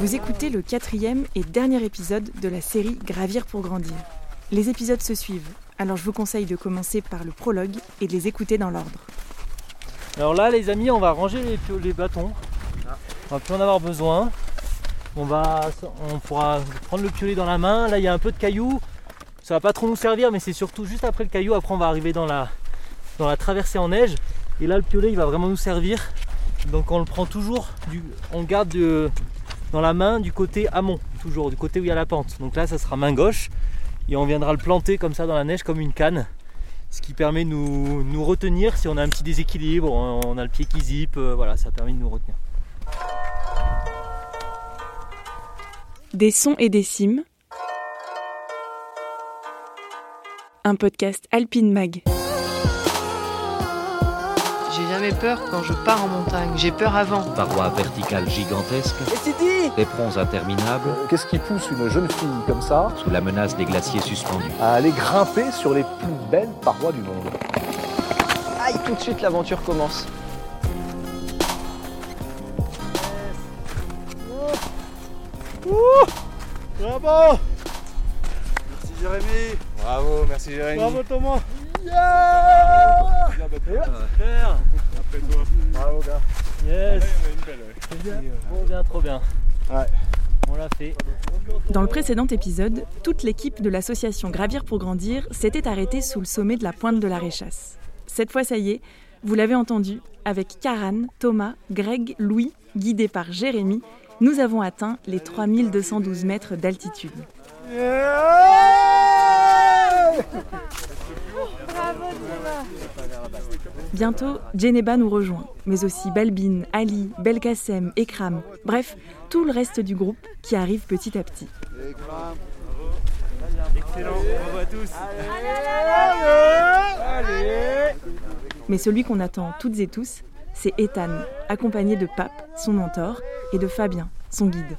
Vous écoutez le quatrième et dernier épisode de la série Gravir pour grandir. Les épisodes se suivent, alors je vous conseille de commencer par le prologue et de les écouter dans l'ordre. Alors là les amis on va ranger les, bâtons. On va plus en avoir besoin. On, va, on pourra prendre le piolet dans la main. Là il y a un peu de cailloux. Ça va pas trop nous servir mais c'est surtout juste après le caillou. Après on va arriver dans la, dans la traversée en neige. Et là le piolet il va vraiment nous servir. Donc on le prend toujours, on le garde de- dans la main du côté amont, toujours du côté où il y a la pente. Donc là ça sera main gauche. Et on viendra le planter comme ça dans la neige comme une canne ce qui permet de nous, retenir si on a un petit déséquilibre, on on a le pied qui zippe, euh, voilà, ça permet de nous retenir. Des sons et des cimes. Un podcast Alpine Mag. J'ai jamais peur quand je pars en montagne. J'ai peur avant. Parois verticales gigantesques, éperons interminables, Qu'est-ce qui pousse une jeune fille comme ça sous la menace des glaciers suspendus. à aller grimper sur les plus belles parois du monde Aïe, tout de suite l'aventure commence. Bravo. Merci Jérémy. Bravo, merci Jérémy. Thomas. Yeah. Super Bravo gars Trop bien, trop bien. Dans le précédent épisode, toute l'équipe de l'association Gravir pour grandir s'était arrêtée sous le sommet de la pointe de la Réchasse. Cette fois, ça y est, vous l'avez entendu, avec Karan, Thomas, Greg, Louis, guidés par Jérémy, nous avons atteint les 3212 mètres d'altitude. Bientôt, Djeneba nous rejoint, mais aussi Balbine, Ali, Belkacem, Ekram, bref, tout le reste du groupe qui arrive petit à petit. Excellent, bravo à tous. Mais celui qu'on attend toutes et tous, c'est Ethan, accompagné de Pape, son mentor, et de Fabien, son guide.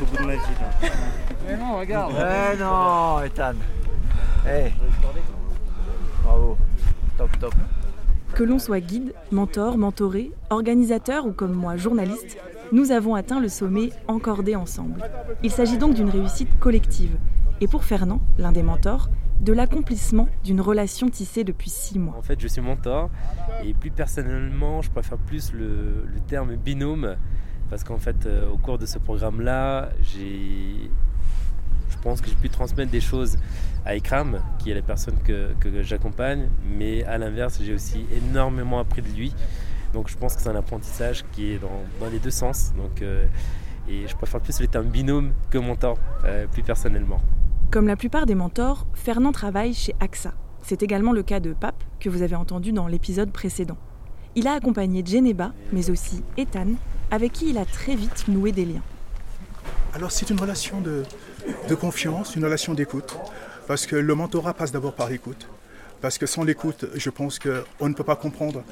Au bout de. Mais non, regarde. Eh non, Ethan Bravo Top, top Que l'on soit guide, mentor, mentoré, organisateur ou comme moi journaliste, nous avons atteint le sommet encordé ensemble. Il s'agit donc d'une réussite collective. Et pour Fernand, l'un des mentors, de l'accomplissement d'une relation tissée depuis six mois. En fait, je suis mentor et plus personnellement, je préfère plus le, terme binôme parce qu'en fait, euh, au cours de ce programme-là, je pense que j'ai pu transmettre des choses à Ikram, qui est la personne que j'accompagne, mais à l'inverse, j'ai aussi énormément appris de lui. Donc, je pense que c'est un apprentissage qui est dans, dans les deux sens. Donc, euh, et je préfère plus le terme binôme que mentor, euh, plus personnellement. Comme la plupart des mentors, Fernand travaille chez AXA. C'est également le cas de Pape, que vous avez entendu dans l'épisode précédent. Il a accompagné Djeneba, mais aussi Ethan, avec qui il a très vite noué des liens. Alors c'est une relation de, de confiance, une relation d'écoute, parce que le mentorat passe d'abord par l'écoute. Parce que sans l'écoute, je pense qu'on ne peut pas comprendre,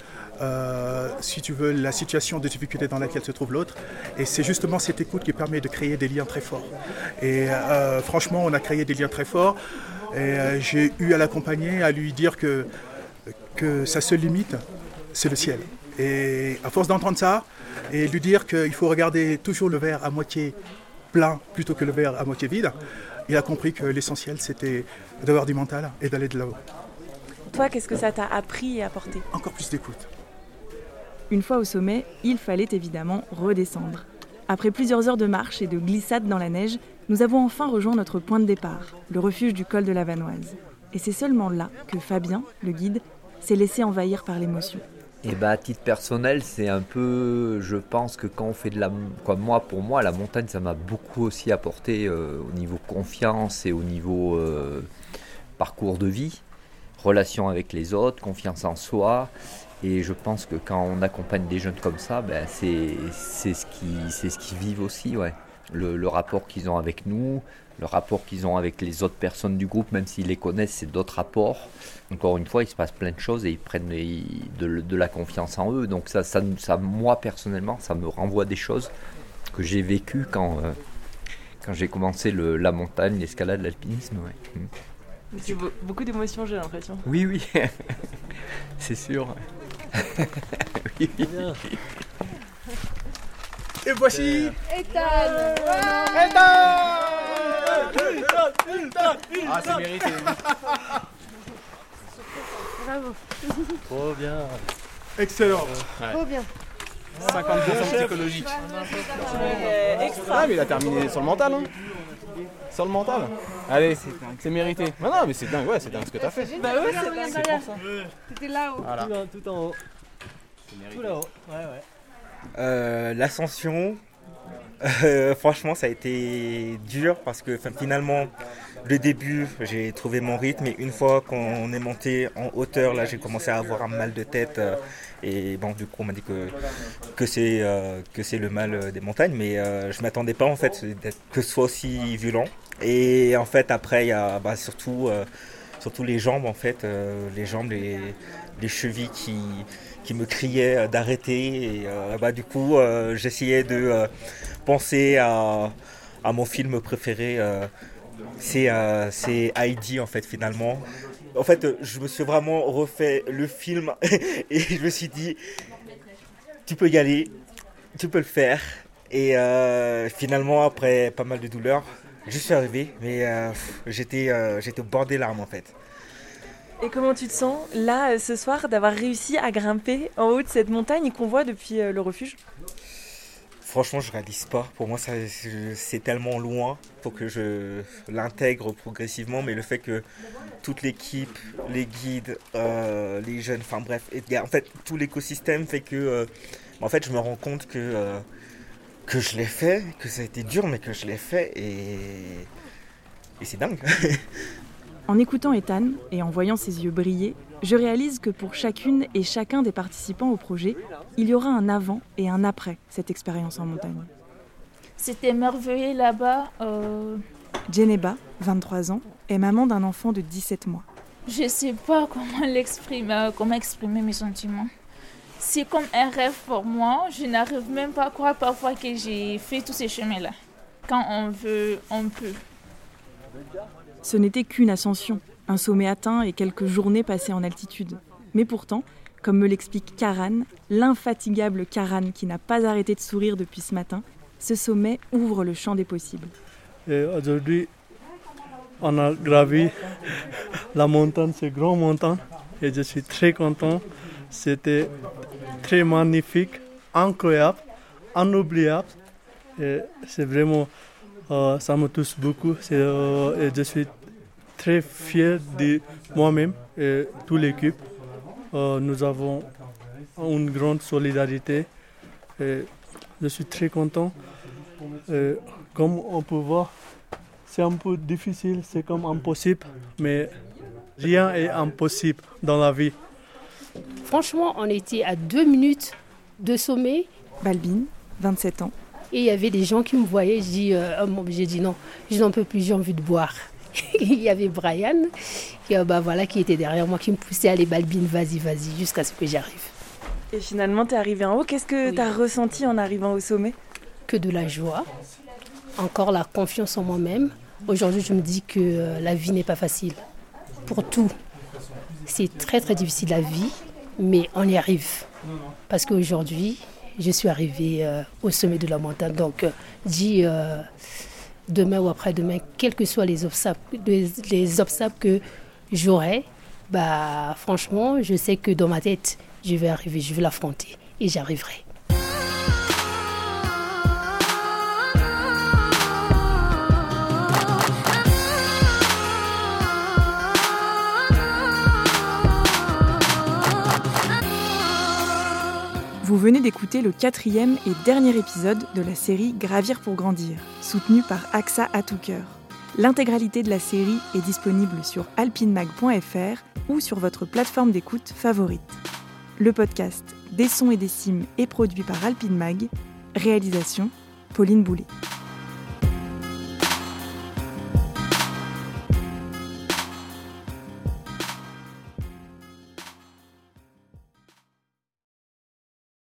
euh, si tu veux, la situation de difficulté dans laquelle se trouve l'autre. Et c'est justement cette écoute qui permet de créer des liens très forts. Et euh, franchement, on a créé des liens très forts. Et euh, j'ai eu à l'accompagner, à lui dire que, que sa seule limite, c'est le ciel. Et à force d'entendre ça, et lui dire qu'il faut regarder toujours le verre à moitié plein plutôt que le verre à moitié vide, il a compris que l'essentiel c'était d'avoir du mental et d'aller de l'avant. Toi, qu'est-ce que ça t'a appris et apporté Encore plus d'écoute. Une fois au sommet, il fallait évidemment redescendre. Après plusieurs heures de marche et de glissade dans la neige, nous avons enfin rejoint notre point de départ, le refuge du col de la Vanoise. Et c'est seulement là que Fabien, le guide, s'est laissé envahir par l'émotion. Et bah à titre personnel, c'est un peu, je pense que quand on fait de la, quoi, moi pour moi, la montagne, ça m'a beaucoup aussi apporté euh, au niveau confiance et au niveau euh, parcours de vie, relation avec les autres, confiance en soi. Et je pense que quand on accompagne des jeunes comme ça, ben c'est ce qui c'est ce qu'ils vivent aussi, ouais. le, rapport qu'ils ont avec nous, le rapport qu'ils ont avec les autres personnes du groupe, même s'ils les connaissent, c'est d'autres rapports. Encore une fois, il se passe plein de choses et ils prennent de, la confiance en eux. Donc ça, ça, ça, moi personnellement, ça me renvoie des choses que j'ai vécues quand, euh, quand j'ai commencé le- la montagne, l'escalade, l'alpinisme. ouais. C'est beau- beaucoup d'émotions, j'ai l'impression. Oui, oui, c'est sûr. oui. Et voici Ethan Ah, c'est mérité. Bravo. Trop bien. Excellent. Trop bien. 50% psychologique. Ah, mais il a terminé sur le mental. Hein. Sur le mental. Allez, c'est mérité. Non, non, mais c'est dingue, ouais, c'est dingue ce que t'as fait. Bah ouais, c'est dingue. T'étais là-haut. Voilà. Tout, en- tout en haut. Tout là-haut. Ouais, ouais. Euh, L'ascension, euh, franchement, ça a été dur parce que finalement, le début, j'ai trouvé mon rythme et une fois qu'on est monté en hauteur, là, j'ai commencé à avoir un mal de tête. euh, et bon, du coup, on m'a dit que, que c'est euh, que c'est le mal des montagnes, mais euh, je m'attendais pas en fait que ce soit aussi violent. Et en fait, après, il y a bah, surtout, euh, surtout les jambes, en fait, euh, les jambes, les, les chevilles qui, qui me criaient euh, d'arrêter. Et bah, du coup, j'essayais de penser à, à mon film préféré. c'est Heidi, en fait, finalement. En fait, je me suis vraiment refait le film et je me suis dit, tu peux y aller, tu peux le faire. Et euh, finalement, après pas mal de douleurs, je suis arrivé, mais euh, j'étais euh, au bord des larmes en fait. Et comment tu te sens là euh, ce soir d'avoir réussi à grimper en haut de cette montagne qu'on voit depuis euh, le refuge? Franchement, je réalise pas. Pour moi, c'est tellement loin. Faut que je l'intègre progressivement. Mais le fait que toute l'équipe, les guides, les jeunes, enfin bref, il en fait, tout l'écosystème fait que, en fait, je me rends compte que que je l'ai fait, que ça a été dur, mais que je l'ai fait et et c'est dingue. En écoutant Ethan et en voyant ses yeux briller, je réalise que pour chacune et chacun des participants au projet, il y aura un avant et un après cette expérience en montagne. C'était merveilleux là-bas. euh, Djeneba, 23 ans, est maman d'un enfant de 17 mois. je sais pas comment l'exprimer, euh, comment exprimer mes sentiments. C'est comme un rêve pour moi. Je n'arrive même pas à croire parfois que j'ai fait tous ces chemins-là. Quand on veut, on peut. Ce n'était qu'une ascension, un sommet atteint et quelques journées passées en altitude. Mais pourtant, comme me l'explique Karan, l'infatigable Karan qui n'a pas arrêté de sourire depuis ce matin, ce sommet ouvre le champ des possibles. Et aujourd'hui, on a gravi la montagne, c'est grande montagne, et je suis très content. C'était très magnifique, incroyable, inoubliable. C'est vraiment, euh, ça me touche beaucoup. Euh, je suis très fier de moi-même et toute l'équipe. Euh, nous avons une grande solidarité. Je suis très content. Comme on peut voir, c'est un peu difficile, c'est comme impossible, mais rien est impossible dans la vie. Franchement, on était à deux minutes de sommet. Balbine, 27 ans. Et il y avait des gens qui me voyaient. J'ai dit, euh, oh, j'ai dit non, je n'en peux plus, j'ai envie de boire. il y avait Brian qui, euh, bah, voilà, qui était derrière moi, qui me poussait à aller Balbine, vas-y, vas-y, jusqu'à ce que j'arrive. Et finalement, tu es arrivé en haut. Qu'est-ce que tu as ressenti en arrivant au sommet? Que de la joie, encore la confiance en moi-même. Aujourd'hui, je me dis que euh, la vie n'est pas facile. Pour tout, c'est très très difficile la vie, mais on y arrive. Parce qu'aujourd'hui, je suis arrivée euh, au sommet de la montagne. Donc, euh, dis euh, demain ou après-demain, quels que soient les obstacles, les, les obstacles que j'aurai, bah, franchement, je sais que dans ma tête, je vais arriver, je vais l'affronter et j'arriverai. Venez d'écouter le quatrième et dernier épisode de la série Gravir pour grandir, soutenu par AXA à tout cœur. L'intégralité de la série est disponible sur alpinemag.fr ou sur votre plateforme d'écoute favorite. Le podcast Des sons et des cimes est produit par Alpine Mag. Réalisation Pauline Boulet.